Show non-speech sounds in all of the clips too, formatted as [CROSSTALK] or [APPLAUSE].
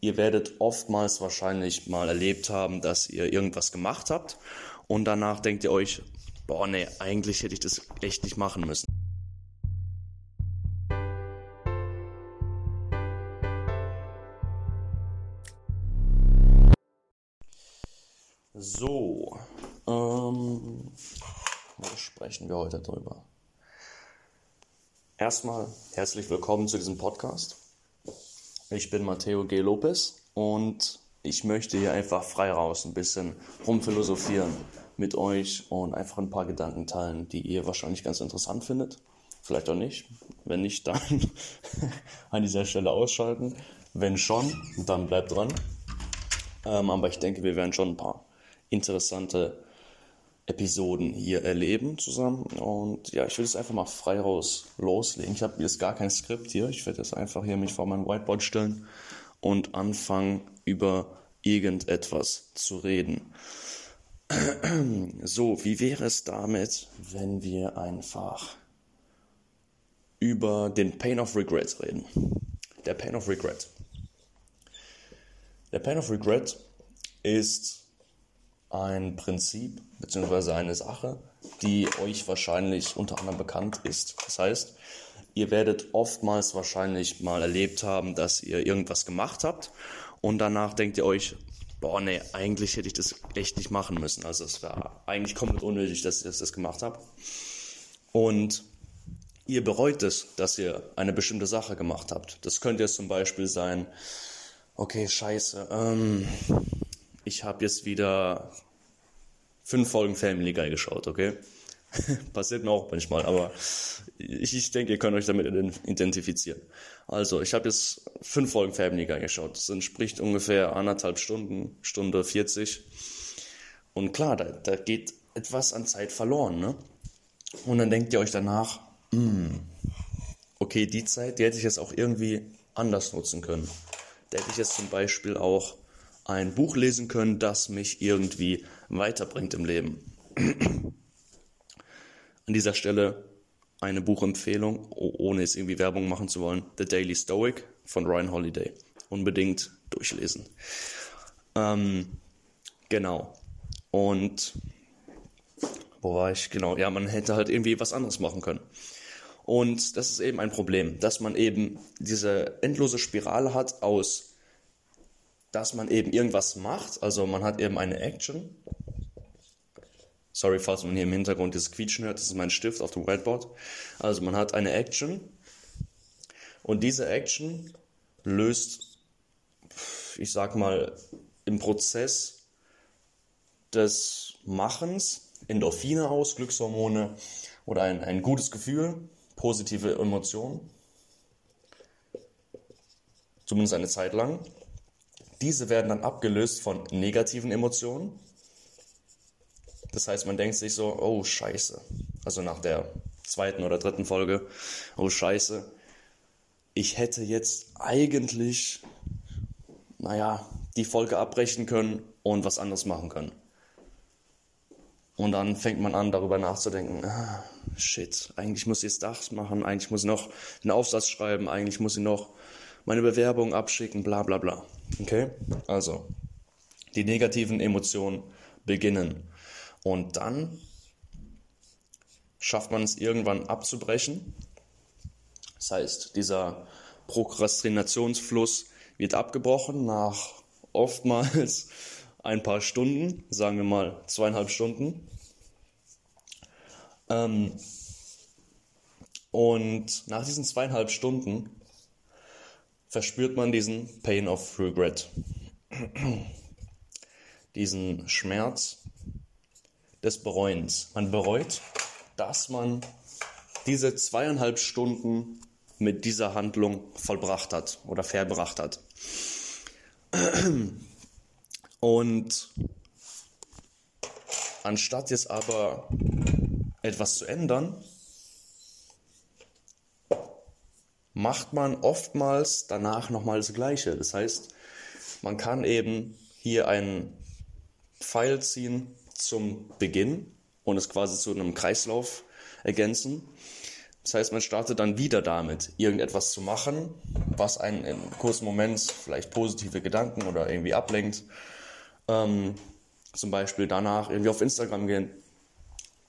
ihr werdet oftmals wahrscheinlich mal erlebt haben, dass ihr irgendwas gemacht habt und danach denkt ihr euch, boah, nee, eigentlich hätte ich das echt nicht machen müssen. So, ähm, wo sprechen wir heute drüber? Erstmal herzlich willkommen zu diesem Podcast. Ich bin Matteo G. Lopez und ich möchte hier einfach frei raus ein bisschen rumphilosophieren mit euch und einfach ein paar Gedanken teilen, die ihr wahrscheinlich ganz interessant findet. Vielleicht auch nicht. Wenn nicht, dann [LAUGHS] an dieser Stelle ausschalten. Wenn schon, dann bleibt dran. Ähm, aber ich denke, wir werden schon ein paar interessante Episoden hier erleben zusammen. Und ja, ich will es einfach mal frei raus loslegen. Ich habe jetzt gar kein Skript hier. Ich werde jetzt einfach hier mich vor mein Whiteboard stellen und anfangen über irgendetwas zu reden. [CLEARS THROAT] So, wie wäre es damit, wenn wir einfach über den Pain of Regret reden? Der Pain of Regret. Der Pain of Regret ist ein Prinzip bzw. eine Sache, die euch wahrscheinlich unter anderem bekannt ist. Das heißt, ihr werdet oftmals wahrscheinlich mal erlebt haben, dass ihr irgendwas gemacht habt und danach denkt ihr euch, boah, nee, eigentlich hätte ich das echt nicht machen müssen. Also es war eigentlich komplett unnötig, dass ich das gemacht habe. Und ihr bereut es, dass ihr eine bestimmte Sache gemacht habt. Das könnte jetzt zum Beispiel sein, okay, scheiße, ähm, ich habe jetzt wieder fünf Folgen Family Guy geschaut, okay? [LAUGHS] Passiert mir auch manchmal, aber ich, ich denke, ihr könnt euch damit identifizieren. Also, ich habe jetzt fünf Folgen Family Guy geschaut. Das entspricht ungefähr anderthalb Stunden, Stunde 40. Und klar, da, da geht etwas an Zeit verloren, ne? Und dann denkt ihr euch danach, hm, okay, die Zeit, die hätte ich jetzt auch irgendwie anders nutzen können. Da hätte ich jetzt zum Beispiel auch ein Buch lesen können, das mich irgendwie weiterbringt im Leben. [CLEARS THROAT] An dieser Stelle eine Buchempfehlung, ohne jetzt irgendwie Werbung machen zu wollen. The Daily Stoic von Ryan Holiday. Unbedingt durchlesen. Ähm, genau. Und wo war ich? Genau. Ja, man hätte halt irgendwie was anderes machen können. Und das ist eben ein Problem, dass man eben diese endlose Spirale hat aus dass man eben irgendwas macht. Also man hat eben eine Action. Sorry, falls man hier im Hintergrund das Quietschen hört, das ist mein Stift auf dem Whiteboard. Also man hat eine Action und diese Action löst, ich sag mal, im Prozess des Machens Endorphine aus, Glückshormone oder ein, ein gutes Gefühl, positive Emotionen. Zumindest eine Zeit lang. Diese werden dann abgelöst von negativen Emotionen. Das heißt, man denkt sich so, oh scheiße. Also nach der zweiten oder dritten Folge, oh scheiße. Ich hätte jetzt eigentlich, naja, die Folge abbrechen können und was anderes machen können. Und dann fängt man an, darüber nachzudenken, ah, shit, eigentlich muss ich jetzt das machen, eigentlich muss ich noch einen Aufsatz schreiben, eigentlich muss ich noch meine Bewerbung abschicken, bla bla bla. Okay? Also, die negativen Emotionen beginnen. Und dann schafft man es irgendwann abzubrechen. Das heißt, dieser Prokrastinationsfluss wird abgebrochen nach oftmals [LAUGHS] ein paar Stunden, sagen wir mal zweieinhalb Stunden. Ähm, und nach diesen zweieinhalb Stunden verspürt man diesen Pain of Regret, diesen Schmerz des Bereuens. Man bereut, dass man diese zweieinhalb Stunden mit dieser Handlung vollbracht hat oder verbracht hat. Und anstatt jetzt aber etwas zu ändern, macht man oftmals danach nochmal das Gleiche. Das heißt, man kann eben hier einen Pfeil ziehen zum Beginn und es quasi zu einem Kreislauf ergänzen. Das heißt, man startet dann wieder damit, irgendetwas zu machen, was einen im kurzen Moment vielleicht positive Gedanken oder irgendwie ablenkt. Ähm, zum Beispiel danach irgendwie auf Instagram gehen.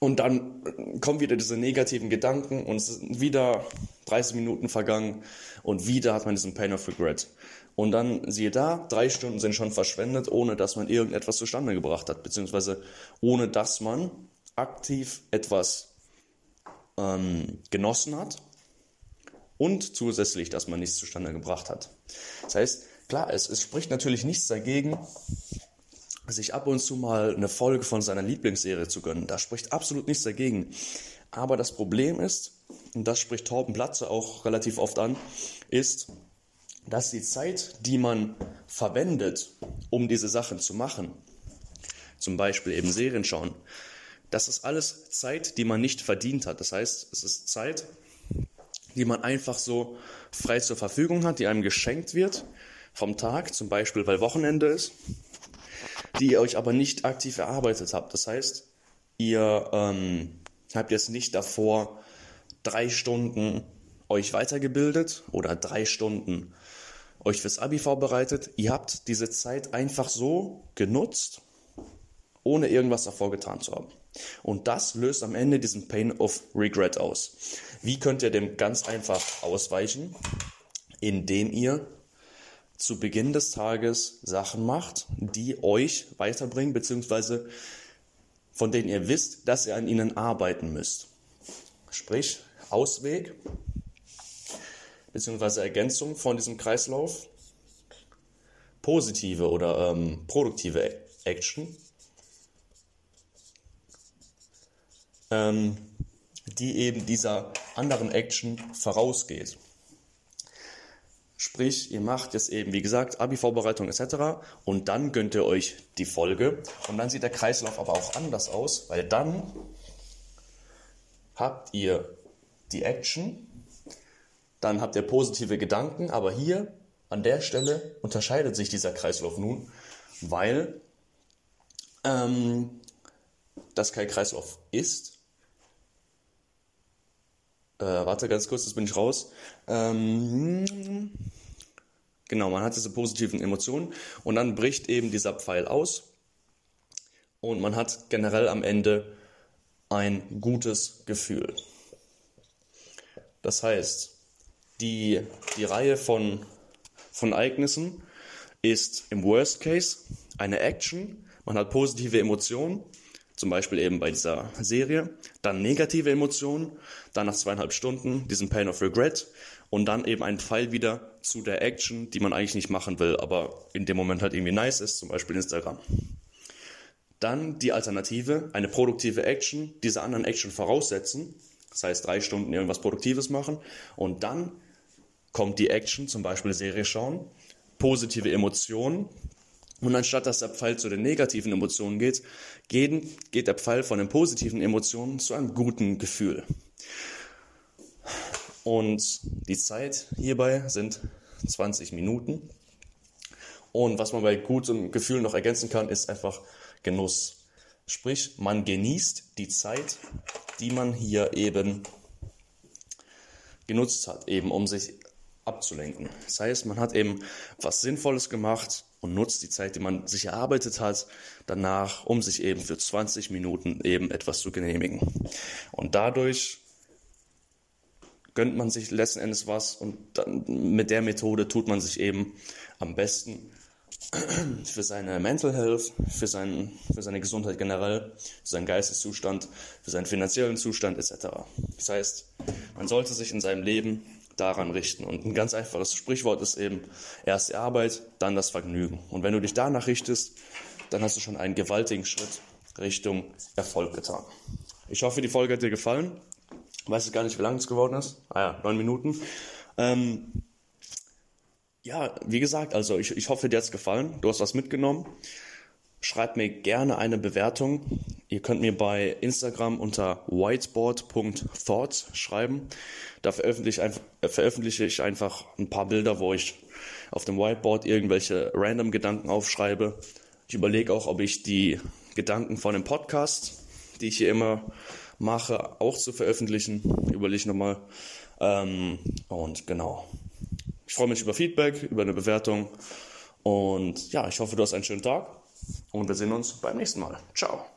Und dann kommen wieder diese negativen Gedanken und es sind wieder 30 Minuten vergangen und wieder hat man diesen Pain of Regret. Und dann siehe da, drei Stunden sind schon verschwendet, ohne dass man irgendetwas zustande gebracht hat, beziehungsweise ohne dass man aktiv etwas ähm, genossen hat und zusätzlich, dass man nichts zustande gebracht hat. Das heißt, klar, es, es spricht natürlich nichts dagegen, sich ab und zu mal eine Folge von seiner Lieblingsserie zu gönnen. Da spricht absolut nichts dagegen. Aber das Problem ist, und das spricht Torben Platze auch relativ oft an, ist, dass die Zeit, die man verwendet, um diese Sachen zu machen, zum Beispiel eben Serien schauen, das ist alles Zeit, die man nicht verdient hat. Das heißt, es ist Zeit, die man einfach so frei zur Verfügung hat, die einem geschenkt wird vom Tag, zum Beispiel weil Wochenende ist, die ihr euch aber nicht aktiv erarbeitet habt. Das heißt, ihr ähm, habt jetzt nicht davor drei Stunden euch weitergebildet oder drei Stunden euch fürs Abi vorbereitet. Ihr habt diese Zeit einfach so genutzt, ohne irgendwas davor getan zu haben. Und das löst am Ende diesen Pain of Regret aus. Wie könnt ihr dem ganz einfach ausweichen? Indem ihr zu Beginn des Tages Sachen macht, die euch weiterbringen, beziehungsweise von denen ihr wisst, dass ihr an ihnen arbeiten müsst. Sprich, Ausweg, beziehungsweise Ergänzung von diesem Kreislauf, positive oder ähm, produktive Action, ähm, die eben dieser anderen Action vorausgeht. Sprich, ihr macht jetzt eben, wie gesagt, Abi-Vorbereitung etc. Und dann gönnt ihr euch die Folge. Und dann sieht der Kreislauf aber auch anders aus, weil dann habt ihr die Action, dann habt ihr positive Gedanken, aber hier an der Stelle unterscheidet sich dieser Kreislauf nun, weil ähm, das kein Kreislauf ist. Äh, warte ganz kurz, jetzt bin ich raus. Ähm, genau, man hat diese positiven Emotionen und dann bricht eben dieser Pfeil aus und man hat generell am Ende ein gutes Gefühl. Das heißt, die, die Reihe von, von Ereignissen ist im Worst Case eine Action. Man hat positive Emotionen, zum Beispiel eben bei dieser Serie, dann negative Emotionen, dann nach zweieinhalb Stunden diesen Pain of Regret und dann eben ein Pfeil wieder zu der Action, die man eigentlich nicht machen will, aber in dem Moment halt irgendwie nice ist, zum Beispiel Instagram. Dann die Alternative, eine produktive Action, diese anderen Action voraussetzen, das heißt drei Stunden irgendwas Produktives machen und dann kommt die Action, zum Beispiel Serie schauen, positive Emotionen und anstatt dass der Pfeil zu den negativen Emotionen geht, geht, der Pfeil von den positiven Emotionen zu einem guten Gefühl. Und die Zeit hierbei sind 20 Minuten. Und was man bei gutem Gefühl noch ergänzen kann, ist einfach Genuss. Sprich, man genießt die Zeit, die man hier eben genutzt hat, eben um sich abzulenken. Das heißt, man hat eben was Sinnvolles gemacht und nutzt die Zeit, die man sich erarbeitet hat, danach, um sich eben für 20 Minuten eben etwas zu genehmigen. Und dadurch gönnt man sich letzten Endes was und dann mit der Methode tut man sich eben am besten für seine Mental Health, für, seinen, für seine Gesundheit generell, für seinen Geisteszustand, für seinen finanziellen Zustand etc. Das heißt, man sollte sich in seinem Leben daran richten. Und ein ganz einfaches Sprichwort ist eben erst die Arbeit, dann das Vergnügen. Und wenn du dich danach richtest, dann hast du schon einen gewaltigen Schritt Richtung Erfolg getan. Ich hoffe, die Folge hat dir gefallen. Ich weiß gar nicht, wie lang es geworden ist. Ah ja, neun Minuten. Ähm, ja, wie gesagt, also ich, ich hoffe, dir hat es gefallen. Du hast was mitgenommen. Schreibt mir gerne eine Bewertung. Ihr könnt mir bei Instagram unter whiteboard.thoughts schreiben. Da veröffentliche ich, einfach, äh, veröffentliche ich einfach ein paar Bilder, wo ich auf dem Whiteboard irgendwelche random Gedanken aufschreibe. Ich überlege auch, ob ich die Gedanken von dem Podcast, die ich hier immer mache, auch zu veröffentlichen. Überlege nochmal. Ähm, und genau. Ich freue mich über Feedback, über eine Bewertung. Und ja, ich hoffe, du hast einen schönen Tag. Und wir sehen uns beim nächsten Mal. Ciao.